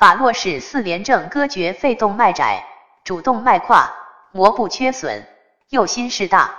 法洛氏四联症，割绝肺动脉窄，主动脉跨，膜部缺损，右心室大。